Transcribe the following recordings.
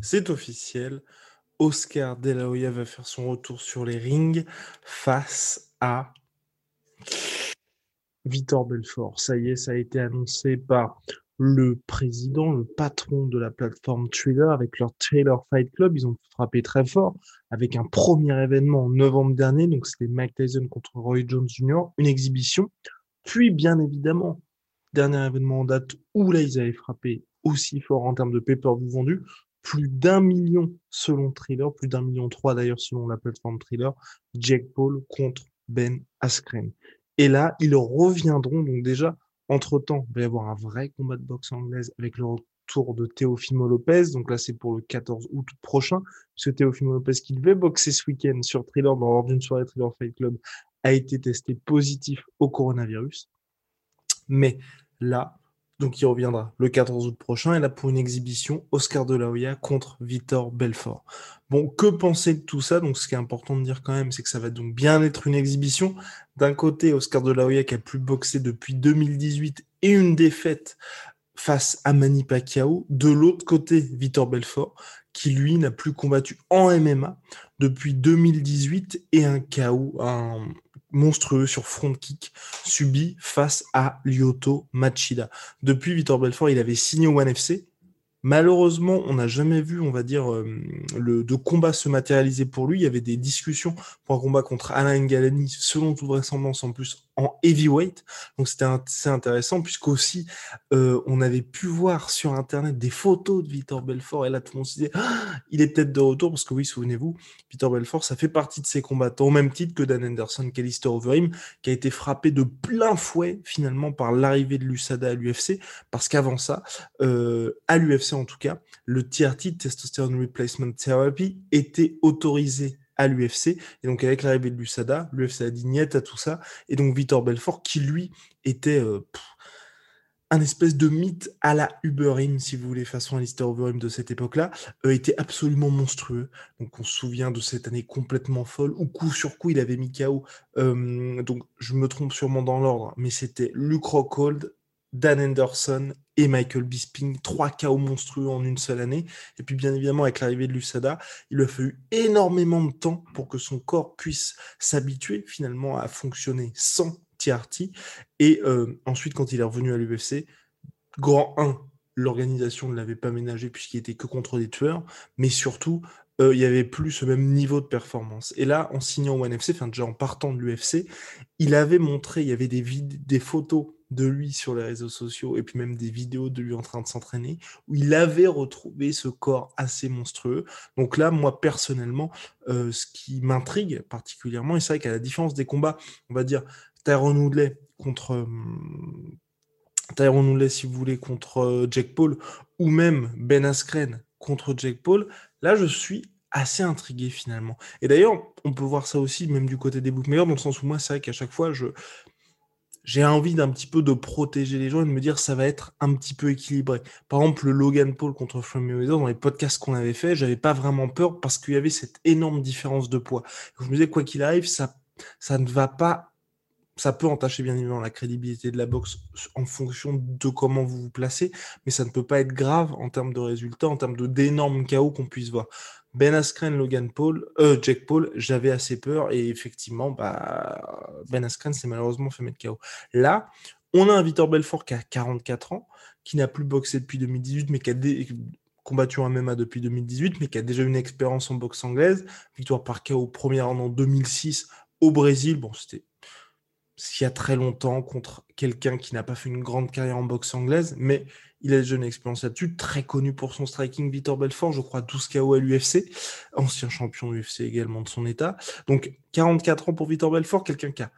C'est officiel, Oscar De La Hoya va faire son retour sur les rings face à Victor Belfort. Ça y est, ça a été annoncé par le président, le patron de la plateforme Thriller avec leur Trailer Fight Club. Ils ont frappé très fort avec un premier événement en novembre dernier. Donc, c'était Mike Tyson contre Roy Jones Jr., une exhibition. Puis, bien évidemment, dernier événement en date où là, ils avaient frappé aussi fort en termes de pay-per-view vendu. Plus d'un million selon Thriller, plus d'un million trois d'ailleurs selon la plateforme Thriller. Jack Paul contre Ben Askren. Et là, ils reviendront donc déjà entre-temps, il va y avoir un vrai combat de boxe anglaise avec le retour de Teofimo Lopez. Donc là, c'est pour le 14 août prochain, puisque Teofimo Lopez, qui devait boxer ce week-end sur Thriller, dans l'ordre d'une soirée Thriller Fight Club, a été testé positif au coronavirus. Mais là, donc il reviendra le 14 août prochain, et là pour une exhibition, Oscar de la Hoya contre Victor Belfort. Bon, que penser de tout ça? Donc ce qui est important de dire quand même, c'est que ça va donc bien être une exhibition. D'un côté, Oscar de la Hoya qui a plus boxé depuis 2018 et une défaite face à Manny Pacquiao. De l'autre côté, Victor Belfort qui lui n'a plus combattu en MMA depuis 2018 et un KO, monstrueux sur front kick subi face à Lyoto Machida. Depuis Victor Belfort, il avait signé au One FC Malheureusement, on n'a jamais vu, on va dire, euh, le de combat se matérialiser pour lui. Il y avait des discussions pour un combat contre Alain Galani, selon toute vraisemblance en plus en heavyweight. Donc c'était assez intéressant puisqu'aussi euh, on avait pu voir sur internet des photos de Victor Belfort et là tout le monde se disait ah, il est peut-être de retour parce que oui souvenez-vous Victor Belfort ça fait partie de ses combattants au même titre que Dan Anderson, Kalister Overeem qui a été frappé de plein fouet finalement par l'arrivée de l'USADA à l'UFC parce qu'avant ça euh, à l'UFC en tout cas, le TRT, Testosterone Replacement Therapy, était autorisé à l'UFC. Et donc, avec l'arrivée de l'USADA, l'UFC a dit niet à tout ça. Et donc, Victor Belfort, qui lui était euh, un espèce de mythe à la Uberim, si vous voulez, façon Alistair Overeem de cette époque-là, euh, était absolument monstrueux. Donc, on se souvient de cette année complètement folle, où coup sur coup, il avait mis KO. Euh, donc, je me trompe sûrement dans l'ordre, mais c'était Luke Rockhold, Dan Anderson et Michael Bisping, trois chaos monstrueux en une seule année. Et puis bien évidemment, avec l'arrivée de l'USADA, il a fallu énormément de temps pour que son corps puisse s'habituer finalement à fonctionner sans TRT. Et euh, ensuite, quand il est revenu à l'UFC, grand 1, l'organisation ne l'avait pas ménagé puisqu'il était que contre des tueurs, mais surtout, euh, il n'y avait plus ce même niveau de performance. Et là, en signant au NFC, enfin déjà en partant de l'UFC, il avait montré, il y avait des, des photos de lui sur les réseaux sociaux et puis même des vidéos de lui en train de s'entraîner où il avait retrouvé ce corps assez monstrueux. Donc là, moi personnellement, euh, ce qui m'intrigue particulièrement, et c'est vrai qu'à la différence des combats, on va dire Tyrone Woodley contre euh, Tyrone Woodley, si vous voulez, contre euh, Jack Paul ou même Ben Askren contre Jack Paul, là je suis assez intrigué finalement. Et d'ailleurs, on peut voir ça aussi même du côté des bookmakers, dans le sens où moi, c'est vrai qu'à chaque fois, je, j'ai envie d'un petit peu de protéger les gens et de me dire ça va être un petit peu équilibré. Par exemple, le Logan Paul contre Floyd Mayweather, dans les podcasts qu'on avait fait, j'avais pas vraiment peur parce qu'il y avait cette énorme différence de poids. Je me disais, quoi qu'il arrive, ça, ça ne va pas ça peut entacher bien évidemment la crédibilité de la boxe en fonction de comment vous vous placez, mais ça ne peut pas être grave en termes de résultats, en termes d'énormes chaos qu'on puisse voir. Ben Askren, Logan Paul, euh, Jack Paul, j'avais assez peur et effectivement, bah, Ben Askren s'est malheureusement fait mettre KO. Là, on a un Victor Belfort qui a 44 ans, qui n'a plus boxé depuis 2018, mais qui a combattu en MMA depuis 2018, mais qui a déjà une expérience en boxe anglaise. Victoire par KO première en 2006 au Brésil. Bon, c'était il y a très longtemps contre quelqu'un qui n'a pas fait une grande carrière en boxe anglaise, mais Il a déjà une expérience là-dessus, très connu pour son striking. Vitor Belfort, je crois 12 KO à l'UFC, ancien champion UFC également de son état. Donc 44 ans pour Vitor Belfort, quelqu'un qui a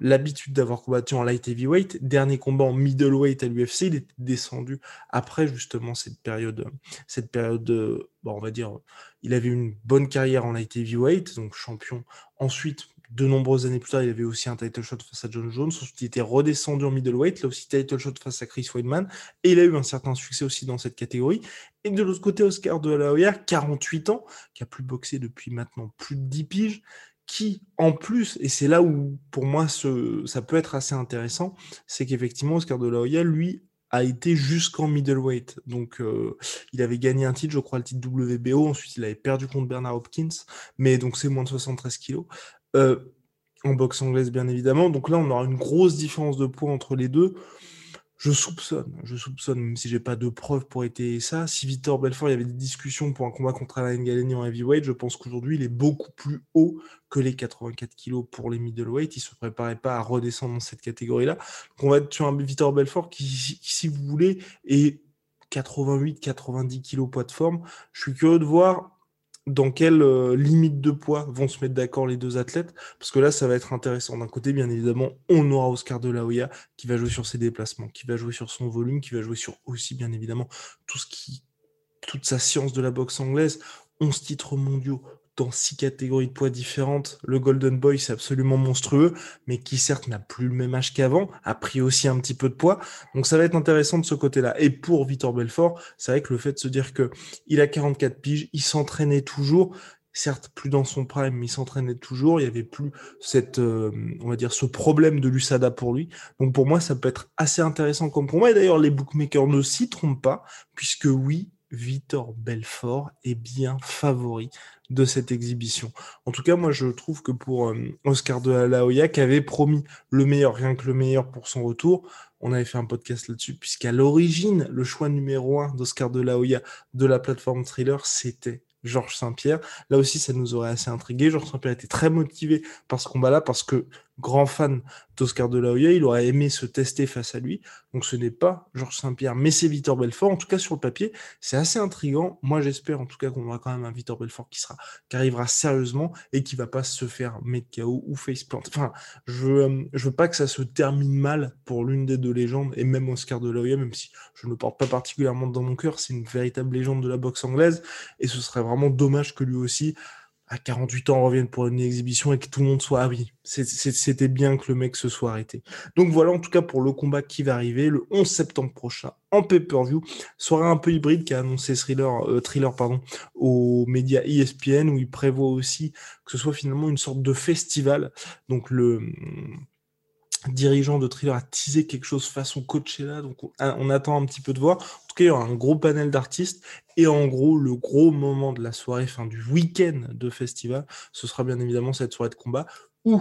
l'habitude d'avoir combattu en light heavyweight. Dernier combat en middleweight à l'UFC, il est descendu après justement cette période, cette période, bon, on va dire, il avait une bonne carrière en light heavyweight, donc champion. Ensuite, de nombreuses années plus tard, il avait aussi un title shot face à John Jones. Ensuite, il était redescendu en middleweight, là aussi title shot face à Chris Weidman. Et il a eu un certain succès aussi dans cette catégorie. Et de l'autre côté, Oscar de la Hoya, 48 ans, qui a plus boxé depuis maintenant plus de 10 piges, qui, en plus, et c'est là où pour moi ça peut être assez intéressant, c'est qu'effectivement Oscar de la Hoya, lui, a été jusqu'en middleweight. Donc, euh, il avait gagné un titre, je crois, le titre WBO. Ensuite, il avait perdu contre Bernard Hopkins. Mais donc, c'est moins de 73 kilos. Euh, en boxe anglaise, bien évidemment. Donc là, on aura une grosse différence de poids entre les deux. Je soupçonne, je soupçonne, même si j'ai pas de preuves pour étayer ça. Si Victor Belfort, il y avait des discussions pour un combat contre Alain Galeni en heavyweight, je pense qu'aujourd'hui, il est beaucoup plus haut que les 84 kilos pour les middleweight. Il se préparait pas à redescendre dans cette catégorie-là. Donc on va être sur un Victor Belfort qui, si vous voulez, est 88, 90 kilos poids de forme. Je suis curieux de voir dans quelle euh, limite de poids vont se mettre d'accord les deux athlètes, parce que là, ça va être intéressant. D'un côté, bien évidemment, on aura Oscar de la Hoya qui va jouer sur ses déplacements, qui va jouer sur son volume, qui va jouer sur aussi, bien évidemment, tout ce qui, toute sa science de la boxe anglaise. 11 titres mondiaux, dans six catégories de poids différentes. Le Golden Boy, c'est absolument monstrueux, mais qui certes n'a plus le même âge qu'avant, a pris aussi un petit peu de poids. Donc ça va être intéressant de ce côté-là. Et pour Vitor Belfort, c'est vrai que le fait de se dire que il a 44 piges, il s'entraînait toujours, certes plus dans son prime, mais il s'entraînait toujours. Il y avait plus cette, euh, on va dire, ce problème de l'USADA pour lui. Donc pour moi, ça peut être assez intéressant comme pour moi. Et d'ailleurs, les bookmakers ne s'y trompent pas, puisque oui, Vitor Belfort est bien favori de cette exhibition. En tout cas, moi, je trouve que pour euh, Oscar de la Hoya, qui avait promis le meilleur, rien que le meilleur pour son retour, on avait fait un podcast là-dessus, puisqu'à l'origine, le choix numéro un d'Oscar de la Hoya de la plateforme Thriller, c'était Georges Saint-Pierre. Là aussi, ça nous aurait assez intrigué. Georges Saint-Pierre était très motivé par ce combat-là parce que grand fan d'Oscar de la Hoya, il aurait aimé se tester face à lui. Donc ce n'est pas Georges Saint-Pierre, mais c'est Victor Belfort. En tout cas, sur le papier, c'est assez intriguant. Moi, j'espère en tout cas qu'on aura quand même un Victor Belfort qui sera, qui arrivera sérieusement et qui va pas se faire mettre KO ou faceplant. Enfin, je, euh, je veux pas que ça se termine mal pour l'une des deux légendes et même Oscar de la Hoya, même si je ne le porte pas particulièrement dans mon cœur, c'est une véritable légende de la boxe anglaise et ce serait vraiment dommage que lui aussi à 48 ans revienne pour une exhibition et que tout le monde soit ah oui, c'était bien que le mec se soit arrêté. Donc voilà en tout cas pour le combat qui va arriver le 11 septembre prochain en pay-per-view, soirée un peu hybride qui a annoncé Thriller, euh, thriller pardon, aux médias ESPN où il prévoit aussi que ce soit finalement une sorte de festival. Donc le dirigeant de Thriller a teasé quelque chose façon Coachella, donc on, attend un petit peu de voir. En tout cas, il y aura un gros panel d'artistes et en gros, le gros moment de la soirée, fin du week-end de festival, ce sera bien évidemment cette soirée de combat où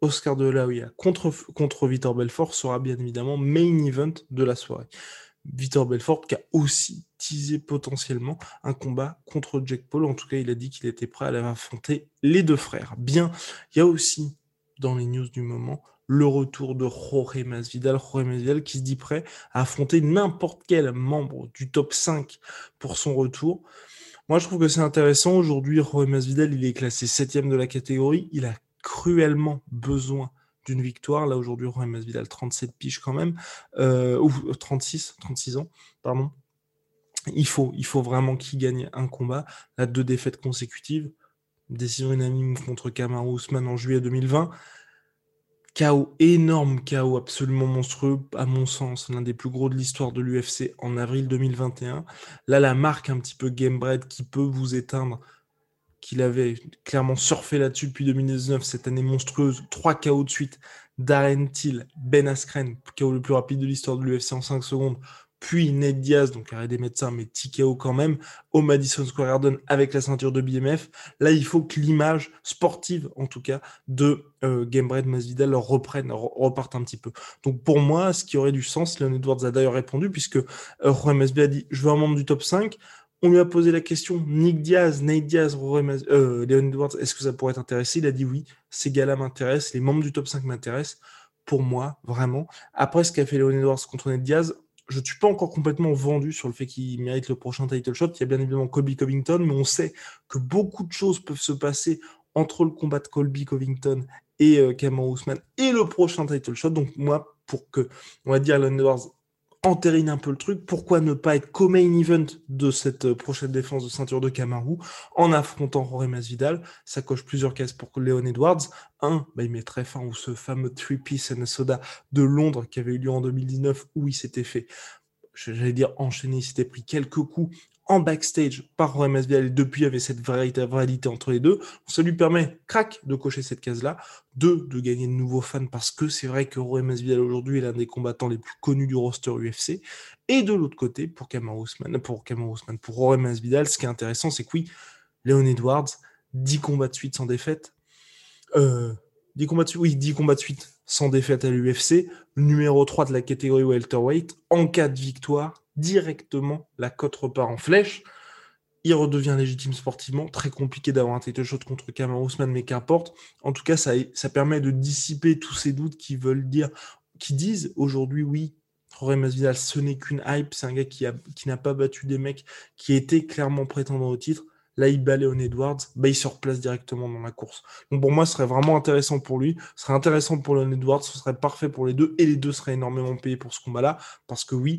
Oscar de la Hoya contre, contre Victor Belfort sera bien évidemment main event de la soirée. Victor Belfort qui a aussi teasé potentiellement un combat contre Jack Paul. En tout cas, il a dit qu'il était prêt à affronter les deux frères. Bien, il y a aussi dans les news du moment le retour de Jorge Masvidal, Jorge Masvidal qui se dit prêt à affronter n'importe quel membre du top 5 pour son retour. Moi, je trouve que c'est intéressant. Aujourd'hui, Jorge Masvidal, il est classé septième de la catégorie. Il a cruellement besoin d'une victoire. Là, aujourd'hui, Jorge Masvidal, 37 piges quand même, euh, ou 36, 36 ans, pardon. Il faut, il faut vraiment qu'il gagne un combat. Là, deux défaites consécutives. Décision unanime contre Kamaru Usman en juillet 2020 chaos, énorme chaos absolument monstrueux, à mon sens, l'un des plus gros de l'histoire de l'UFC en avril 2021. Là, la marque un petit peu Gamebred qui peut vous éteindre, qu'il avait clairement surfé là-dessus depuis 2019, cette année monstrueuse, trois chaos de suite, Darren Till, Ben Askren, chaos le plus rapide de l'histoire de l'UFC en 5 secondes, puis Ned Diaz, donc arrêt des médecins, mais TKO quand même, au Madison Square Garden avec la ceinture de BMF. Là, il faut que l'image sportive, en tout cas, de euh, Gamebred Masvidal leur reprenne, reparte un petit peu. Donc pour moi, ce qui aurait du sens, Leon Edwards a d'ailleurs répondu, puisque euh, Masvidal a dit « je veux un membre du top 5 ». On lui a posé la question, Nick Diaz, Nate Diaz, euh, Leon Edwards, est-ce que ça pourrait t'intéresser? Il a dit oui, ces gars-là m'intéressent, les membres du top 5 m'intéressent. Pour moi, vraiment. Après ce qu'a fait Leon Edwards contre Nate Diaz, je ne suis pas encore complètement vendu sur le fait qu'il mérite le prochain title shot. Il y a bien évidemment Colby Covington, mais on sait que beaucoup de choses peuvent se passer entre le combat de Colby Covington et euh, Cameron Ousmane et le prochain title shot. Donc moi, pour que, on va dire, Edwards entérine un peu le truc. Pourquoi ne pas être co-main event de cette euh, prochaine défense de ceinture de Kamaru en affrontant Jorge Masvidal? Ça coche plusieurs cases pour Léon Edwards. Un, bah, il mettrait fin au ce fameux three-piece and soda de Londres qui avait eu lieu en 2019 où il s'était fait j'allais dire enchaîner, il s'était pris quelques coups backstage par Roy Masvidal et depuis il y avait cette réalité entre les deux. Ça lui permet, crac, de cocher cette case-là. Deux, de gagner de nouveaux fans parce que c'est vrai que Roy Masvidal aujourd'hui est l'un des combattants les plus connus du roster UFC. Et de l'autre côté, pour Kamaru Usman, pour Kamaru Usman, pour Roy Masvidal, ce qui est intéressant, c'est que oui, Leon Edwards, 10 combats de suite sans défaite. Euh, 10 combats oui, 10 combats de suite sans défaite à l'UFC, numéro 3 de la catégorie welterweight, en cas de victoire, directement, la cote repart en flèche. Il redevient légitime sportivement. Très compliqué d'avoir un title shot contre Cameron Ousmane, mais qu'importe. En tout cas, ça, permet de dissiper tous ces doutes qui veulent dire, qui disent aujourd'hui, oui, Jorge Masvidal, ce n'est qu'une hype. C'est un gars qui n'a pas battu des mecs qui étaient clairement prétendants au titre. Là, il bat Léon Edwards, bah, il se replace directement dans la course. Donc pour moi, ce serait vraiment intéressant pour lui. Ce serait intéressant pour Léon Edwards, ce serait parfait pour les deux. Et les deux seraient énormément payés pour ce combat-là. Parce que oui,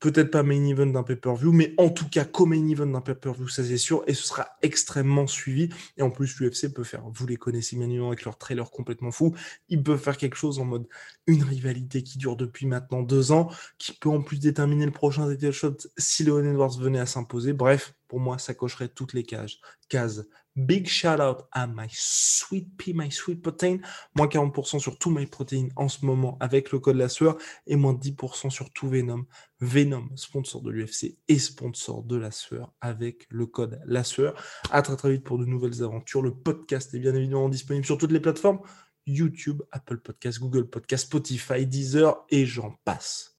peut-être pas main event d'un pay-per-view, mais en tout cas co-main event d'un pay-per-view, ça c'est sûr, et ce sera extrêmement suivi. Et en plus, l'UFC peut faire, vous les connaissez bien avec leur trailer complètement fou, ils peuvent faire quelque chose en mode une rivalité qui dure depuis maintenant deux ans, qui peut en plus déterminer le prochain title shot si Leon Edwards venait à s'imposer. Bref, pour moi, ça cocherait toutes les cases. cases. Big shout out à My Sweet Pea, My Sweet Protein. Moins 40% sur tout My Protein en ce moment avec le code la sueur et moins 10% sur tout Venom. Venom, sponsor de l'UFC et sponsor de la sueur avec le code la sueur. À très très vite pour de nouvelles aventures. Le podcast est bien évidemment disponible sur toutes les plateformes. YouTube, Apple Podcast, Google Podcast, Spotify, Deezer et j'en passe.